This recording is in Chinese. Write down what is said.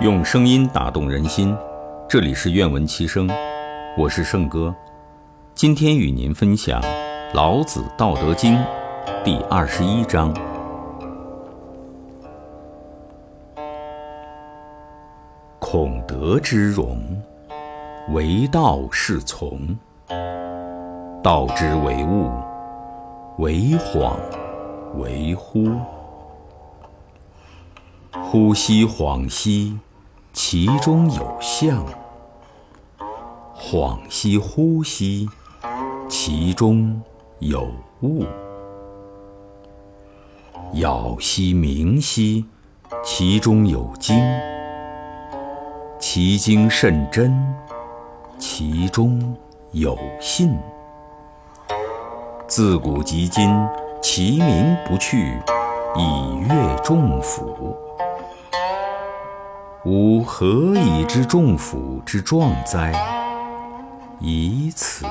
用声音打动人心，这里是愿闻其声，我是圣哥。今天与您分享《老子·道德经》第二十一章：孔德之容，为道是从；道之为物，为恍为惚。呼吸恍兮。其中有象，恍兮惚兮，其中有物；杳兮明兮，其中有精。其精甚真，其中有信。自古及今，其名不去，以阅众甫。吾何以知众甫之壮哉？以此。